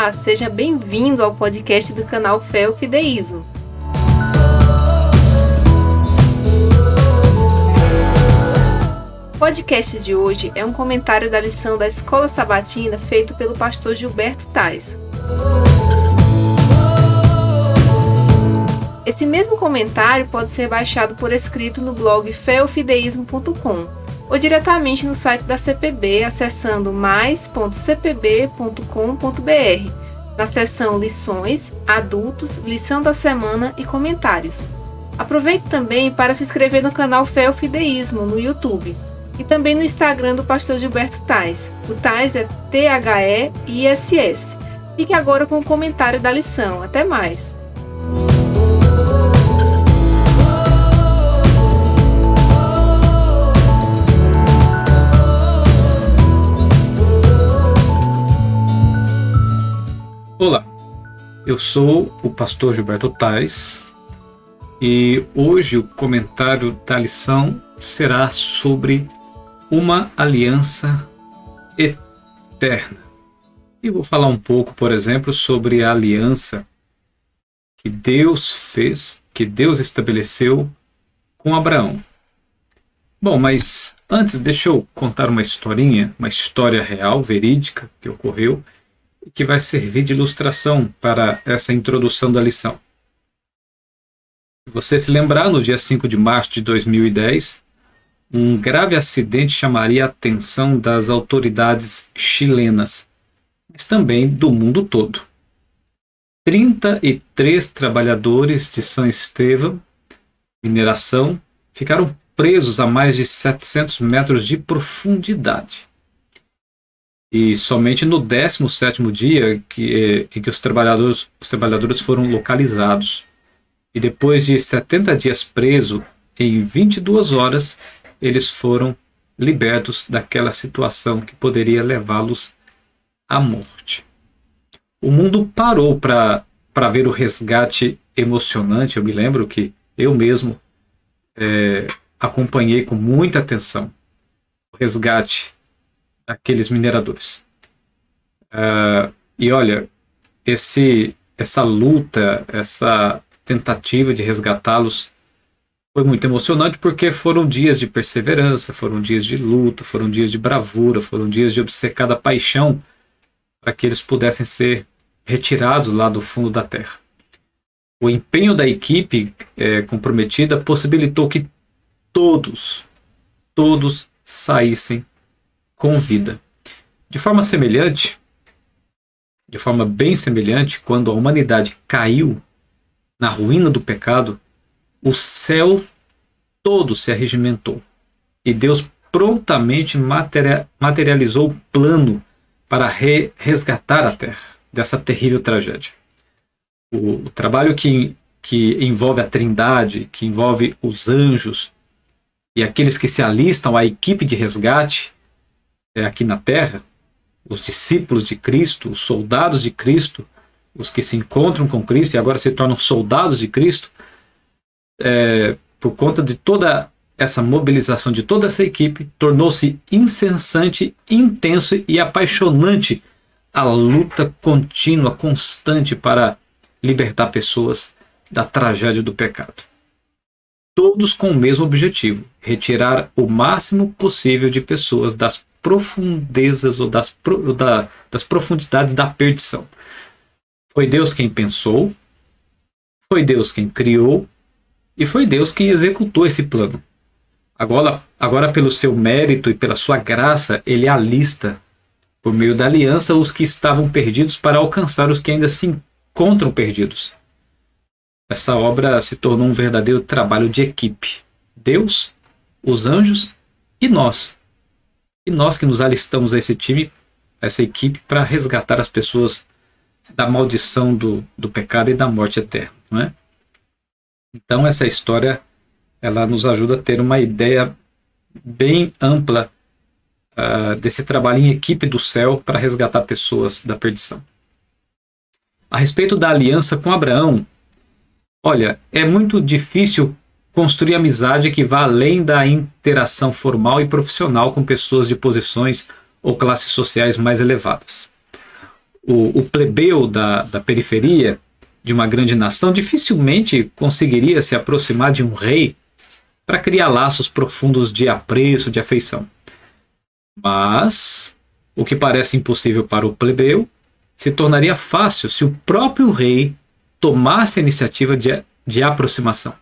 Olá, seja bem-vindo ao podcast do canal Fé e Fideísmo. O podcast de hoje é um comentário da lição da Escola Sabatina feito pelo pastor Gilberto Tais. Esse mesmo comentário pode ser baixado por escrito no blog feofideísmo.com ou diretamente no site da CPB acessando mais.cpb.com.br na seção Lições, Adultos, Lição da Semana e Comentários. Aproveite também para se inscrever no canal Feofideísmo no YouTube e também no Instagram do pastor Gilberto Tais. O Tais é T-H-E-I-S-S. Fique agora com o comentário da lição. Até mais! Olá, eu sou o pastor Gilberto Tais e hoje o comentário da lição será sobre uma aliança eterna. E vou falar um pouco, por exemplo, sobre a aliança que Deus fez, que Deus estabeleceu com Abraão. Bom, mas antes deixa eu contar uma historinha, uma história real, verídica, que ocorreu que vai servir de ilustração para essa introdução da lição. Você se lembrar, no dia 5 de março de 2010, um grave acidente chamaria a atenção das autoridades chilenas, mas também do mundo todo. 33 trabalhadores de São Estevão, mineração, ficaram presos a mais de 700 metros de profundidade. E somente no 17º dia que, em que os trabalhadores, os trabalhadores foram localizados. E depois de 70 dias preso, em 22 horas, eles foram libertos daquela situação que poderia levá-los à morte. O mundo parou para ver o resgate emocionante. Eu me lembro que eu mesmo é, acompanhei com muita atenção o resgate aqueles mineradores. Uh, e olha, esse, essa luta, essa tentativa de resgatá-los foi muito emocionante porque foram dias de perseverança, foram dias de luta, foram dias de bravura, foram dias de obcecada paixão para que eles pudessem ser retirados lá do fundo da terra. O empenho da equipe é, comprometida possibilitou que todos, todos saíssem com vida. De forma semelhante, de forma bem semelhante, quando a humanidade caiu na ruína do pecado, o céu todo se arregimentou e Deus prontamente materializou o plano para re resgatar a terra dessa terrível tragédia. O, o trabalho que, que envolve a Trindade, que envolve os anjos e aqueles que se alistam à equipe de resgate, é, aqui na Terra, os discípulos de Cristo, os soldados de Cristo, os que se encontram com Cristo e agora se tornam soldados de Cristo, é, por conta de toda essa mobilização de toda essa equipe, tornou-se incessante, intenso e apaixonante a luta contínua, constante para libertar pessoas da tragédia do pecado. Todos com o mesmo objetivo: retirar o máximo possível de pessoas das profundezas ou das, da, das profundidades da perdição. Foi Deus quem pensou, foi Deus quem criou e foi Deus quem executou esse plano. Agora, agora pelo seu mérito e pela sua graça, ele alista, por meio da aliança, os que estavam perdidos para alcançar os que ainda se encontram perdidos. Essa obra se tornou um verdadeiro trabalho de equipe. Deus, os anjos e nós, e nós que nos alistamos a esse time, a essa equipe, para resgatar as pessoas da maldição do, do pecado e da morte eterna. Não é? Então, essa história ela nos ajuda a ter uma ideia bem ampla uh, desse trabalho em equipe do céu para resgatar pessoas da perdição. A respeito da aliança com Abraão, olha, é muito difícil construir amizade que vá além da interação formal e profissional com pessoas de posições ou classes sociais mais elevadas. o, o plebeu da, da periferia de uma grande nação dificilmente conseguiria se aproximar de um rei para criar laços profundos de apreço, de afeição. Mas o que parece impossível para o plebeu se tornaria fácil se o próprio rei tomasse a iniciativa de, de aproximação.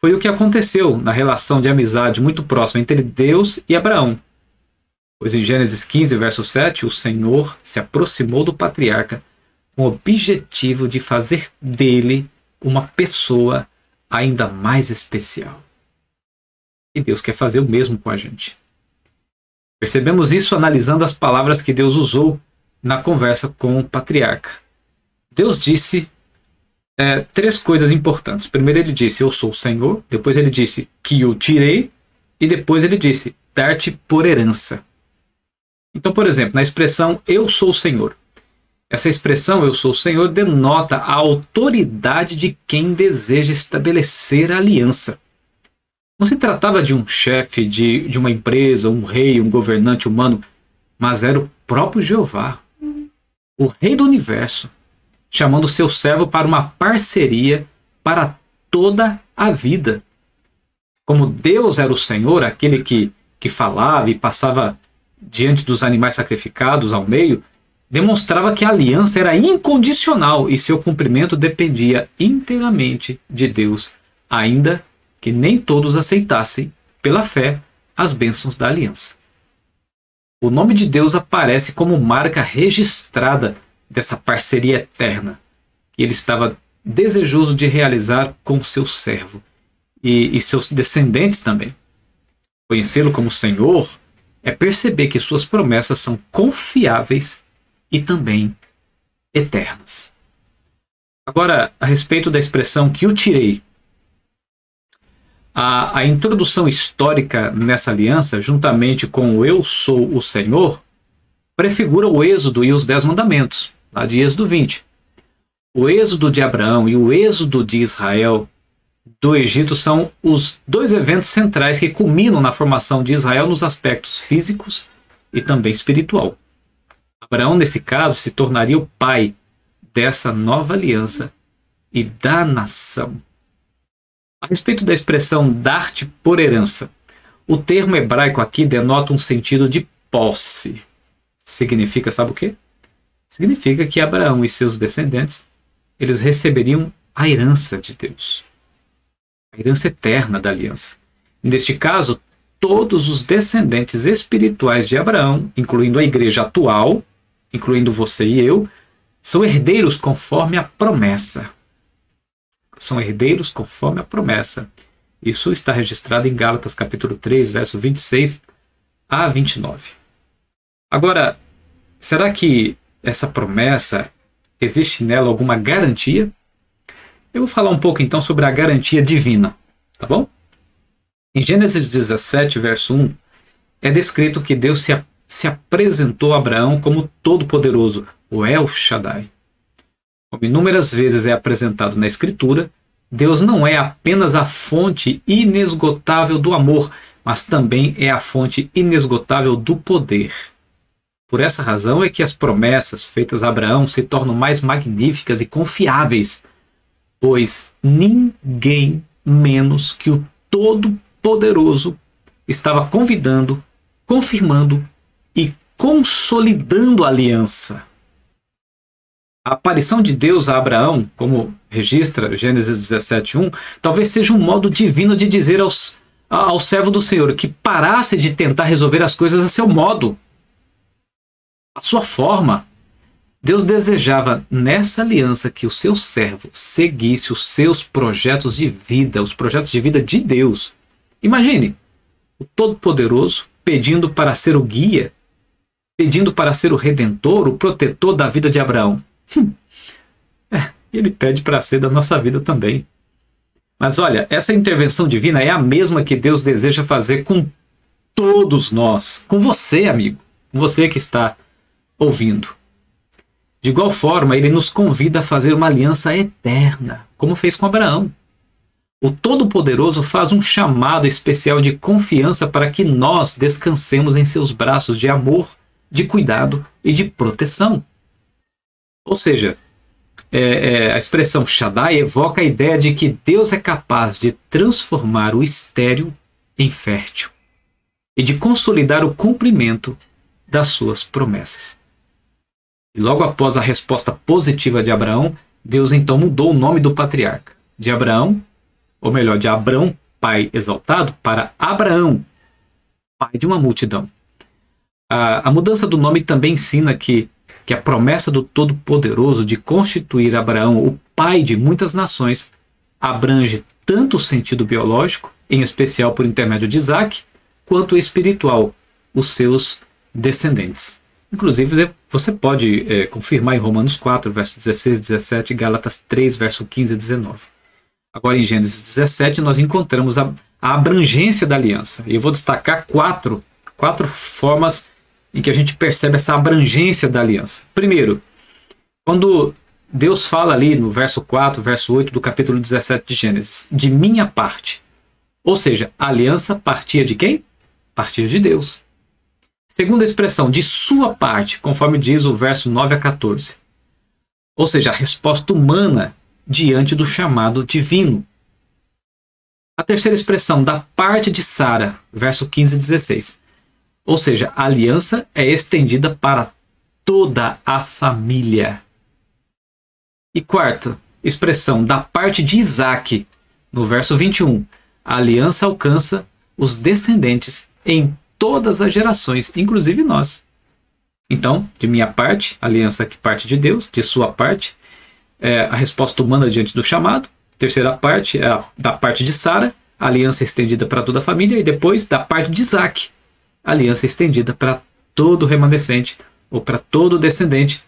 Foi o que aconteceu na relação de amizade muito próxima entre Deus e Abraão. Pois em Gênesis 15, verso 7, o Senhor se aproximou do patriarca com o objetivo de fazer dele uma pessoa ainda mais especial. E Deus quer fazer o mesmo com a gente. Percebemos isso analisando as palavras que Deus usou na conversa com o patriarca. Deus disse é, três coisas importantes. Primeiro, ele disse: Eu sou o Senhor. Depois, ele disse: Que eu tirei. E depois, ele disse: Dar-te por herança. Então, por exemplo, na expressão Eu sou o Senhor. Essa expressão Eu sou o Senhor denota a autoridade de quem deseja estabelecer a aliança. Não se tratava de um chefe de, de uma empresa, um rei, um governante humano, mas era o próprio Jeová, o Rei do universo, chamando seu servo para uma parceria para toda a vida. Como Deus era o Senhor, aquele que, que falava e passava diante dos animais sacrificados ao meio, demonstrava que a aliança era incondicional e seu cumprimento dependia inteiramente de Deus, ainda que nem todos aceitassem, pela fé, as bênçãos da aliança. O nome de Deus aparece como marca registrada dessa parceria eterna que ele estava desejoso de realizar com seu servo e, e seus descendentes também. Conhecê-lo como Senhor é perceber que suas promessas são confiáveis e também eternas. Agora, a respeito da expressão que o tirei, a, a introdução histórica nessa aliança, juntamente com o Eu sou o Senhor, prefigura o Êxodo e os Dez Mandamentos, lá de Êxodo 20. O Êxodo de Abraão e o Êxodo de Israel do Egito são os dois eventos centrais que culminam na formação de Israel nos aspectos físicos e também espiritual. Abraão, nesse caso, se tornaria o pai dessa nova aliança e da nação. A respeito da expressão dar-te por herança, o termo hebraico aqui denota um sentido de posse. Significa, sabe o quê? Significa que Abraão e seus descendentes, eles receberiam a herança de Deus. A herança eterna da aliança. Neste caso, todos os descendentes espirituais de Abraão, incluindo a igreja atual, incluindo você e eu, são herdeiros conforme a promessa são herdeiros conforme a promessa. Isso está registrado em Gálatas capítulo 3, verso 26 a 29. Agora, será que essa promessa existe nela alguma garantia? Eu vou falar um pouco então sobre a garantia divina, tá bom? Em Gênesis 17, verso 1, é descrito que Deus se, se apresentou a Abraão como todo-poderoso, o El Shaddai. Como inúmeras vezes é apresentado na Escritura, Deus não é apenas a fonte inesgotável do amor, mas também é a fonte inesgotável do poder. Por essa razão é que as promessas feitas a Abraão se tornam mais magníficas e confiáveis, pois ninguém menos que o Todo-Poderoso estava convidando, confirmando e consolidando a aliança. A aparição de Deus a Abraão, como registra Gênesis 17:1, talvez seja um modo divino de dizer aos, ao servo do Senhor que parasse de tentar resolver as coisas a seu modo, a sua forma. Deus desejava nessa aliança que o seu servo seguisse os seus projetos de vida, os projetos de vida de Deus. Imagine o Todo-Poderoso pedindo para ser o guia, pedindo para ser o redentor, o protetor da vida de Abraão. Hum. É, ele pede para ser da nossa vida também. Mas olha, essa intervenção divina é a mesma que Deus deseja fazer com todos nós, com você, amigo, com você que está ouvindo. De igual forma, ele nos convida a fazer uma aliança eterna, como fez com Abraão. O Todo-Poderoso faz um chamado especial de confiança para que nós descansemos em seus braços de amor, de cuidado e de proteção. Ou seja, é, é, a expressão Shaddai evoca a ideia de que Deus é capaz de transformar o estéril em fértil e de consolidar o cumprimento das suas promessas. E logo após a resposta positiva de Abraão, Deus então mudou o nome do patriarca de Abraão, ou melhor, de Abrão, pai exaltado, para Abraão, pai de uma multidão. A, a mudança do nome também ensina que, que a promessa do Todo-Poderoso de constituir Abraão o pai de muitas nações abrange tanto o sentido biológico, em especial por intermédio de Isaac, quanto o espiritual, os seus descendentes. Inclusive, você pode é, confirmar em Romanos 4, verso 16 e 17, Gálatas 3, verso 15 e 19. Agora, em Gênesis 17, nós encontramos a, a abrangência da aliança. E eu vou destacar quatro, quatro formas em que a gente percebe essa abrangência da aliança. Primeiro, quando Deus fala ali no verso 4, verso 8 do capítulo 17 de Gênesis, de minha parte. Ou seja, a aliança partia de quem? Partia de Deus. Segunda expressão, de sua parte, conforme diz o verso 9 a 14. Ou seja, a resposta humana diante do chamado divino. A terceira expressão, da parte de Sara, verso 15 e 16. Ou seja, a aliança é estendida para toda a família. E quarta expressão, da parte de Isaac, no verso 21. A aliança alcança os descendentes em todas as gerações, inclusive nós. Então, de minha parte, aliança que parte de Deus, de sua parte, é a resposta humana diante do chamado. Terceira parte é a, da parte de Sara, aliança estendida para toda a família. E depois, da parte de Isaac, aliança estendida para todo remanescente, ou para todo descendente,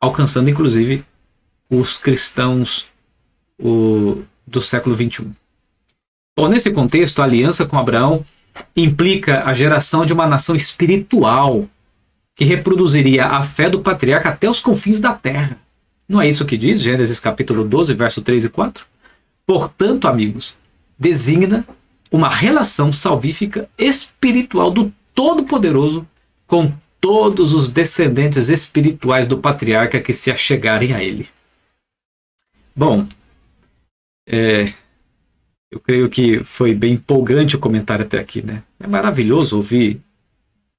alcançando inclusive os cristãos o, do século 21. Bom, nesse contexto, a aliança com Abraão implica a geração de uma nação espiritual que reproduziria a fé do patriarca até os confins da terra. Não é isso que diz Gênesis capítulo 12, verso 3 e 4? Portanto, amigos, designa uma relação salvífica espiritual do Todo-Poderoso com todos os descendentes espirituais do patriarca que se achegarem a ele. Bom, é, eu creio que foi bem empolgante o comentário até aqui, né? É maravilhoso ouvir,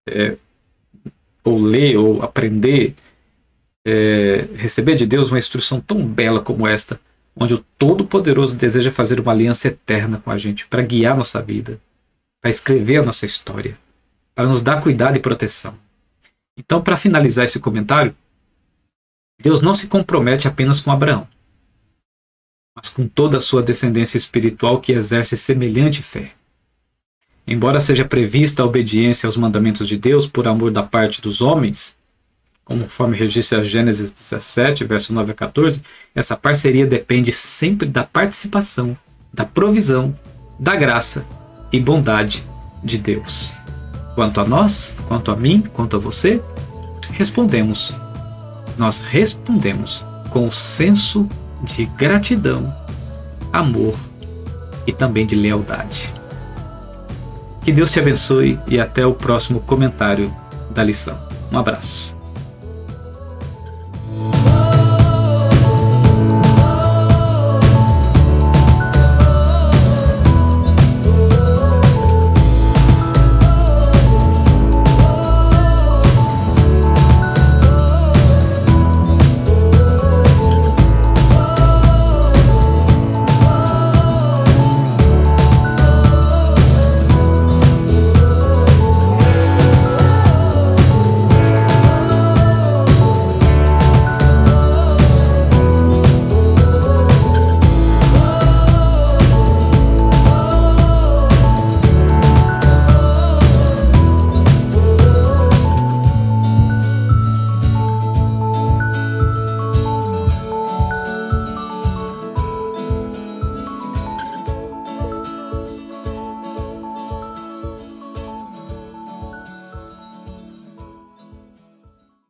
é, ou ler, ou aprender, é, receber de Deus uma instrução tão bela como esta, onde o Todo-Poderoso deseja fazer uma aliança eterna com a gente, para guiar nossa vida, para escrever a nossa história, para nos dar cuidado e proteção. Então, para finalizar esse comentário, Deus não se compromete apenas com Abraão mas com toda a sua descendência espiritual que exerce semelhante fé. Embora seja prevista a obediência aos mandamentos de Deus por amor da parte dos homens, conforme registra Gênesis 17, verso 9 a 14, essa parceria depende sempre da participação, da provisão, da graça e bondade de Deus. Quanto a nós, quanto a mim, quanto a você, respondemos. Nós respondemos com o senso de gratidão, amor e também de lealdade. Que Deus te abençoe e até o próximo comentário da lição. Um abraço.